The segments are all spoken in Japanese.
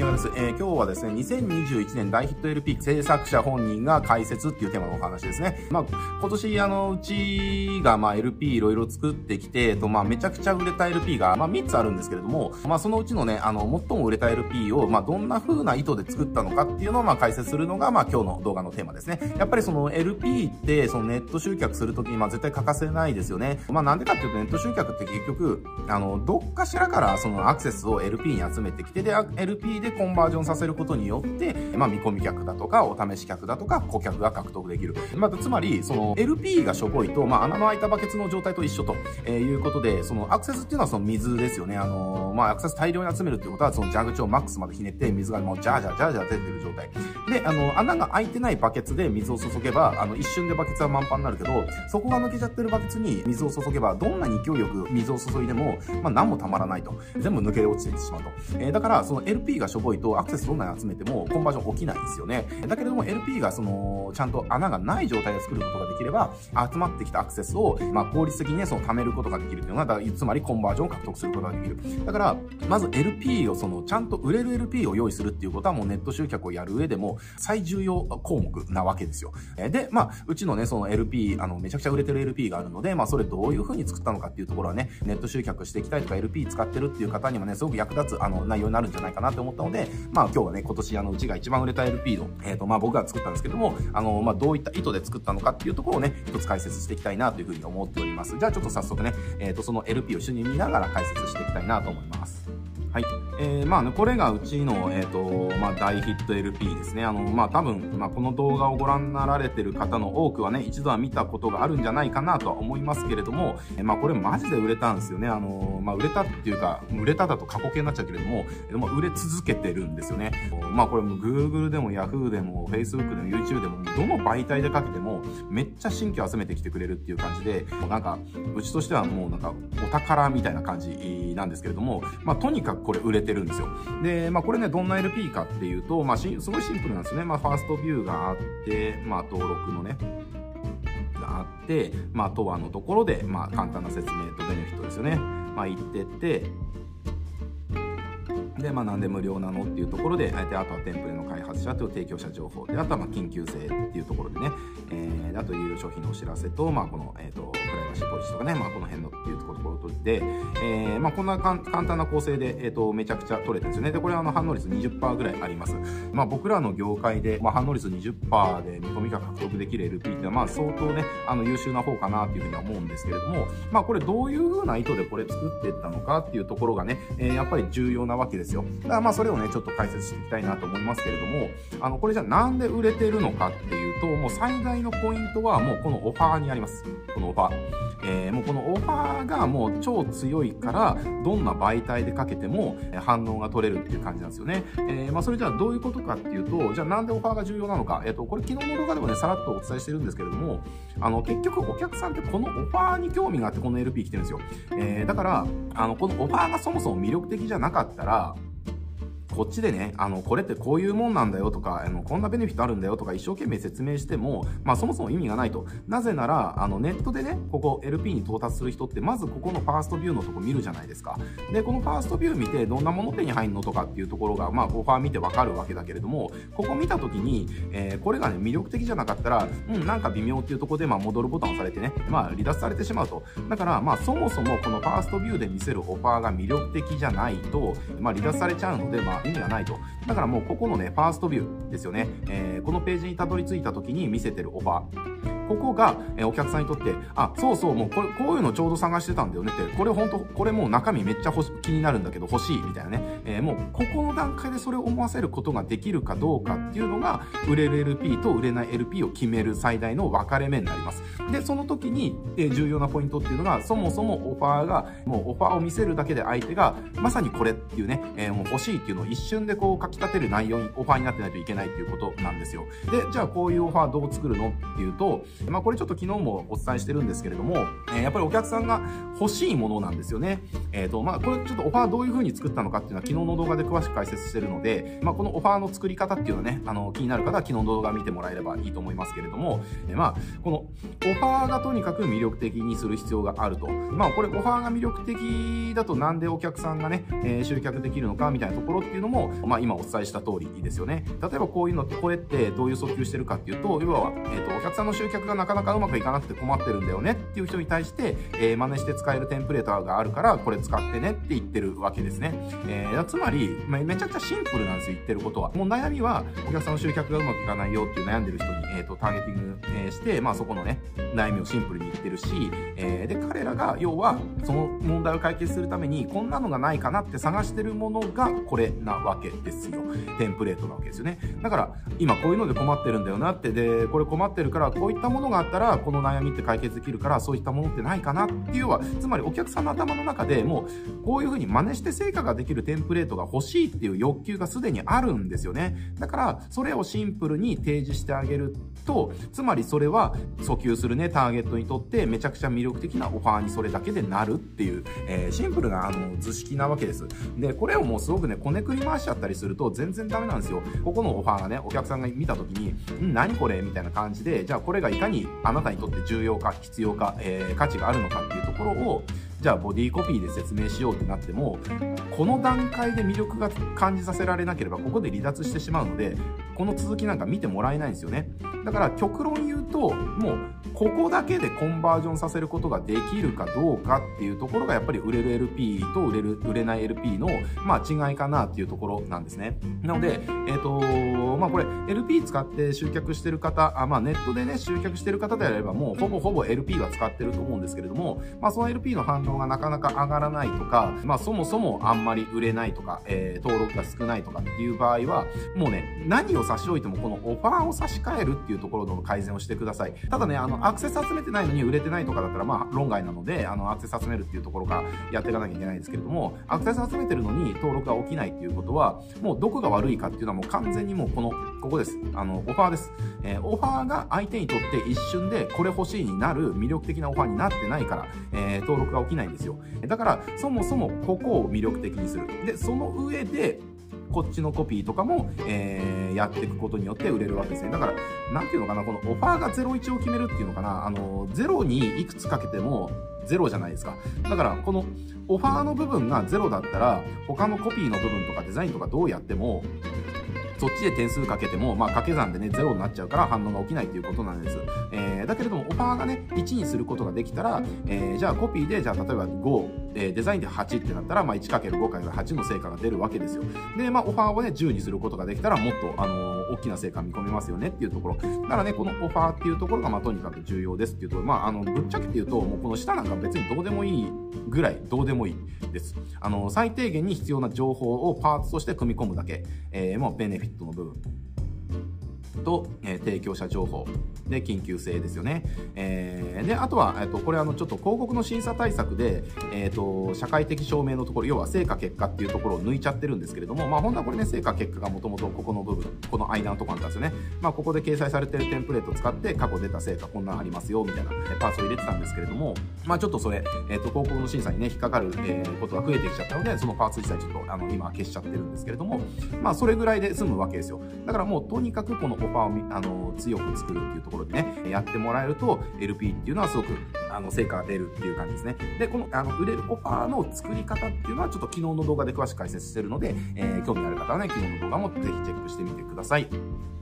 宮川です。えー、今日はですね、2021年大ヒット LP 制作者本人が解説っていうテーマのお話ですね。まあ、今年、あの、うちが、まあ、LP いろいろ作ってきて、と、まあ、めちゃくちゃ売れた LP が、まあ、3つあるんですけれども、まあ、そのうちのね、あの、最も売れた LP を、まあ、どんな風な意図で作ったのかっていうのを、まあ、解説するのが、まあ、今日の動画のテーマですね。やっぱりその LP って、そのネット集客するときに、まあ、絶対欠かせないですよね。まあ、なんでかっていうと、ネット集客って結局、あの、どっかしらから、そのアクセスを LP に集めてきて、で、LP でコンバージョンさせることによって、まあ、見込み客だとか、お試し客だとか、顧客が獲得できる。まあ、つまり、その LP がしょぼいと、まあ、穴の開いたバケツの状態と一緒と、えいうことで、そのアクセスっていうのはその水ですよね。あのー、まあ、アクセス大量に集めるってことは、その蛇口をマックスまでひねって、水がもうジャージャージャージャー出てる状態。で、あの、穴が開いてないバケツで水を注げば、あの、一瞬でバケツは満帆になるけど、そこが抜けちゃってるバケツに水を注げば、どんなに勢いよく水を注いでも、まあ、何もたまらないと。全部抜け落ちていってしまうと。えー、だから、その LP がしょぼいと、アクセスどんなに集めても、コンバージョン起きないんですよね。だけれども、LP がその、ちゃんと穴がない状態で作ることができれば、集まってきたアクセスを、まあ、効率的にね、その貯めることができるっていうのが、つまりコンバージョンを獲得することができる。だから、まず LP をその、ちゃんと売れる LP を用意するっていうことはもうネット集客をやる上でも最重要項目なわけですよ。で、まあ、うちのね、その LP、あの、めちゃくちゃ売れてる LP があるので、まあ、それどういう風に作ったのかっていうところはね、ネット集客していきたいとか LP 使ってるっていう方にもね、すごく役立つ、あの、内容になるんじゃないかなって思ったので、でまあ、今日はね、今年あの、うちが一番売れた LP の、えっ、ー、と、まあ、僕が作ったんですけども、あの、まあ、どういった意図で作ったのかっていうところをね、一つ解説していきたいなというふうに思っております。じゃあ、ちょっと早速ね、えっ、ー、と、その LP を一緒に見ながら解説していきたいなと思います。はい。えー、まあね、これがうちの、えっ、ー、と、まあ大ヒット LP ですね。あの、まあ多分、まあこの動画をご覧になられてる方の多くはね、一度は見たことがあるんじゃないかなとは思いますけれども、えー、まあこれマジで売れたんですよね。あの、まあ売れたっていうか、売れただと過去形になっちゃうけれども、でも売れ続けてるんですよね。まあこれも Google でも Yahoo でも Facebook でも YouTube でも、どの媒体でかけても、めっちゃ新規を集めてきてくれるっていう感じで、もうなんか、うちとしてはもうなんか、お宝みたいな感じなんですけれども、まあとにかくこれ売れてるんですよ。で、まあこれね、どんな LP かっていうと、まあすごいシンプルなんですね。まあファーストビューがあって、まあ登録のね、があって、まあ、とはのところで、まあ、簡単な説明とベネフィットですよね。まあ、言ってって、で、まあ、なんで無料なのっていうところで、であとはテンプレの開発者と提供者情報で、あとはまあ緊急性っていうところでね、えー、あという商品のお知らせと、まあ、この、えっ、ー、と、プライバシーポリシーとかね、まあ、この辺のっていうところで、えー、まあ、こんな簡単な構成で、えっ、ー、と、めちゃくちゃ取れてるんですよね。で、これはあの、反応率20%ぐらいあります。まあ、僕らの業界で、まあ、反応率20%で見込みが獲得できる LP っていうのは、まあ、相当ね、あの、優秀な方かなっていうふうには思うんですけれども、まあ、これどういうふうな意図でこれ作っていったのかっていうところがね、えー、やっぱり重要なわけですよ。だからまあ、それをね、ちょっと解説していきたいなと思いますけれども、あの、これじゃあなんで売れてるのかっていうと、もう最大のポイントはもうこのオファーにあります。このオファー。えー、もうこのオファーがもう超強いから、どんな媒体でかけても反応が取れるっていう感じなんですよね。えー、まあそれじゃあどういうことかっていうと、じゃあなんでオファーが重要なのか。えっ、ー、と、これ昨日の動画でもね、さらっとお伝えしてるんですけれども、あの、結局お客さんってこのオファーに興味があってこの LP 来てるんですよ。え、だから、あの、このオファーがそもそも魅力的じゃなかったら、こっちでね、あの、これってこういうもんなんだよとか、あの、こんなベネフィットあるんだよとか一生懸命説明しても、まあそもそも意味がないと。なぜなら、あの、ネットでね、ここ LP に到達する人って、まずここのファーストビューのとこ見るじゃないですか。で、このファーストビュー見て、どんなもの手に入るのとかっていうところが、まあオファー見てわかるわけだけれども、ここ見たときに、えー、これがね、魅力的じゃなかったら、うん、なんか微妙っていうとこで、まあ戻るボタンを押されてね、まあ離脱されてしまうと。だから、まあそもそもこのファーストビューで見せるオファーが魅力的じゃないと、まあ離脱されちゃうので、まあ意味がないと。だからもうここのね、ファーストビューですよね。えー、このページにたどり着いた時に見せてるオファー。ここが、えお客さんにとって、あ、そうそう、もうこれ、こういうのちょうど探してたんだよねって、これ本当これもう中身めっちゃ欲し気になるんだけど欲しいみたいなね。えー、もう、ここの段階でそれを思わせることができるかどうかっていうのが、売れる LP と売れない LP を決める最大の分かれ目になります。で、その時に、え、重要なポイントっていうのが、そもそもオファーが、もうオファーを見せるだけで相手が、まさにこれっていうね、えー、もう欲しいっていうのを一瞬でこう書き立てる内容にオファーになってないといけないっていうことなんですよ。で、じゃあこういうオファーどう作るのっていうと、まあこれちょっと昨日もお伝えしてるんですけれども、えー、やっぱりお客さんが欲しいものなんですよね。えっ、ー、と、まあこれちょっとオファーどういう風に作ったのかっていうのは昨日の動画で詳しく解説してるので、まあこのオファーの作り方っていうのはね、あの気になる方は昨日の動画見てもらえればいいと思いますけれども、えー、まあこのオファーがとにかく魅力的にする必要があると。まあこれオファーが魅力的だとなんでお客さんがね、えー、集客できるのかみたいなところっていうのも、まあ今お伝えした通りですよね。例えばこういうのってこれってどういう訴求してるかっていうと、要は、えっ、ー、と、お客さんの集客がなかなかうまくいかなくて困ってるんだよねっていう人に対して、えー、真似して使えるテンプレートがあるから、これ使ってねって言ってるわけですね。えー、つまり、めちゃくちゃシンプルなんですよ、言ってることは。もう悩みは、お客さんの集客がうまくいかないよっていう悩んでる人に、えっ、ー、と、ターゲティング、えー、して、まあそこのね、悩みをシンプルに言ってるし、えー、で、彼らが、要は、その問題を解決するために、こんなのがないかなって探してるものが、これなわけですよ。テンプレートなわけですよね。だから、今こういうので困ってるんだよなって、で、これ困ってるから、こういったもののがあったら、この悩みって解決できるから、そういったものってないかなっていうは、つまりお客さんの頭の中でもう、こういう風に真似して成果ができるテンプレートが欲しいっていう欲求がすでにあるんですよね。だから、それをシンプルに提示してあげると、つまりそれは訴求するね、ターゲットにとってめちゃくちゃ魅力的なオファーにそれだけでなるっていう、えー、シンプルなあの図式なわけです。で、これをもうすごくね、こねくり回しちゃったりすると全然ダメなんですよ。ここのオファーがね、お客さんが見た時に、ん何これみたいな感じで、じゃあこれがいかにあなたにとって重要か、必要か、えー、価値があるのかっていうところを、じゃあボディコピーで説明しようってなっても、この段階で魅力が感じさせられなければ、ここで離脱してしまうので、この続きなんか見てもらえないんですよね。だから極論言うと、もう、ここだけでコンバージョンさせることができるかどうかっていうところが、やっぱり売れる LP と売れる、売れない LP の、まあ違いかなっていうところなんですね。なので、えっ、ー、と、まあこれ、LP 使って集客してる方、あまあネットでね、集客してる方であれば、もうほぼほぼ LP は使ってると思うんですけれども、まあその LP の反応がなかなか上がらないとか、まあそもそもあんまり売れないとか、えー、登録が少ないとかっていう場合は、もうね、何を差し置いてもこのオファーを差し替えるっていうところの改善をしてください。ただね、あの、アクセス集めてないのに売れてないとかだったら、まあ論外なので、あの、アクセス集めるっていうところからやっていかなきゃいけないんですけれども、アクセス集めてるのに登録が起きないっていうことは、もうどこが悪いかっていうのはもう完全にもうこの、ここです。あの、オファーです。えー、オファーが相手にとって一瞬でこれ欲しいになる魅力的なオファーになってないから、えー、登録が起きないんですよ。だから、そもそもここを魅力的にする。で、その上で、こっちのコピーとかも、えー、やっていくことによって売れるわけですね。だから、なんていうのかな、このオファーが01を決めるっていうのかな、あの、0にいくつかけても、ゼロじゃないですか。だから、このオファーの部分がゼロだったら、他のコピーの部分とかデザインとかどうやっても、そっちで点数かけても、まあ、掛け算でね、0になっちゃうから反応が起きないということなんです。えー、だけれども、オファーがね、1にすることができたら、えー、じゃあコピーで、じゃあ例えば5、え、デザインで8ってなったら、まあ、1×5×8 の成果が出るわけですよ。で、まあ、オファーをね、10にすることができたら、もっと、あのー、大きな成果見込めますよねっていうところ。だからね、このオファーっていうところが、まあ、とにかく重要ですっていうと、まあ、あの、ぶっちゃけて言うと、もうこの下なんか別にどうでもいいぐらい、どうでもいいです。あの、最低限に必要な情報をパーツとして組み込むだけ、えー、もうベネフィットの部分。と、えー、提供者情報で緊急性ですよね。えー、で、あとは、え、ー、と、これあの、ちょっと広告の審査対策で、え、ー、と、社会的証明のところ、要は成果結果っていうところを抜いちゃってるんですけれども、まあ本当はこれね、成果結果がもともとここの部分、この間のところなんですよね。まあここで掲載されてるテンプレートを使って過去出た成果こんなんありますよ、みたいなパーツを入れてたんですけれども、まあちょっとそれ、えっ、と、広告の審査にね、引っかかる、えー、ことが増えてきちゃったので、そのパーツ自体ちょっと、あの、今消しちゃってるんですけれども、まあそれぐらいで済むわけですよ。だからもうとにかくこのオファーを、あの、強く作るっていうところでね、やってもらえると LP っていうのはすごくあの成果が出るっていう感じですね。で、このあの売れるオファーの作り方っていうのはちょっと昨日の動画で詳しく解説してるので、えー、興味ある方はね、昨日の動画もぜひチェックしてみてください。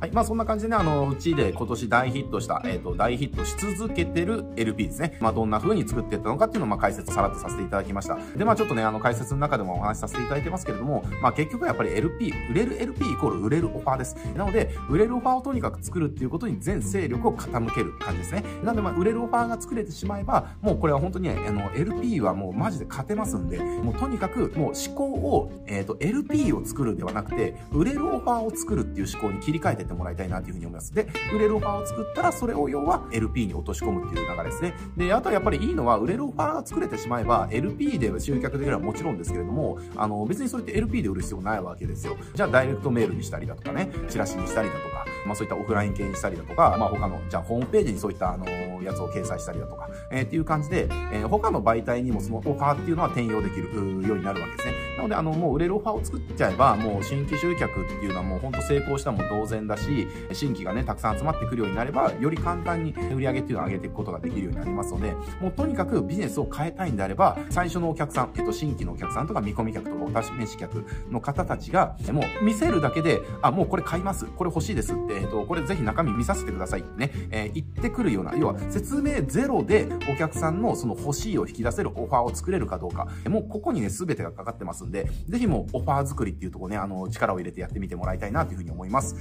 はい。まあそんな感じでね、あの、うちで今年大ヒットした、えっ、ー、と、大ヒットし続けてる LP ですね。まあどんな風に作っていったのかっていうのをまあ解説さらっとさせていただきました。で、まあちょっとね、あの解説の中でもお話しさせていただいてますけれども、まあ結局やっぱり LP、売れる LP イコール売れるオファーです。なので、売れるオファーをとにかく作るっていうことに全勢力を傾ける感じですね。なのでまあ売れるオファーが作れてしまえば、もうこれは本当にね、あの、LP はもうマジで勝てますんで、もうとにかくもう思考を、えっ、ー、と、LP を作るではなくて、売れるオファーを作るっていう思考に切り替えてってもらいたいなというふうに思います。で、売れるオファーを作ったら、それを要は LP に落とし込むっていう流れですね。で、あとはやっぱりいいのは、売れるオファーが作れてしまえば、LP で集客できるのはもちろんですけれども、あの、別にそれって LP で売る必要ないわけですよ。じゃあ、ダイレクトメールにしたりだとかね、チラシにしたりだとか、まあそういったオフライン系にしたりだとか、まあ他の、じゃあホームページにそういったあの、やつを掲載したりだとか、えー、っていう感じで、えー、他の媒体にもそのオファーっていうのは転用できるようになるわけですね。なので、あの、もう売れるオファーを作っちゃえば、もう新規集客っていうのはもう本当成功したも同然だし、新規がね、たくさん集まってくるようになれば、より簡単に売り上げっていうのを上げていくことができるようになりますので、もうとにかくビジネスを変えたいんであれば、最初のお客さん、えっと、新規のお客さんとか見込み客とかお試し客の方たちが、もう見せるだけで、あ、もうこれ買います。これ欲しいですって、えっと、これぜひ中身見させてくださいってね、えー、言ってくるような、要は説明ゼロでお客さんのその欲しいを引き出せるオファーを作れるかどうか、もうここにね、全てがかかってますんで、ぜひもうオファー作りっていうとこね、あの、力を入れてやってみてもらいたいなというふうに思います。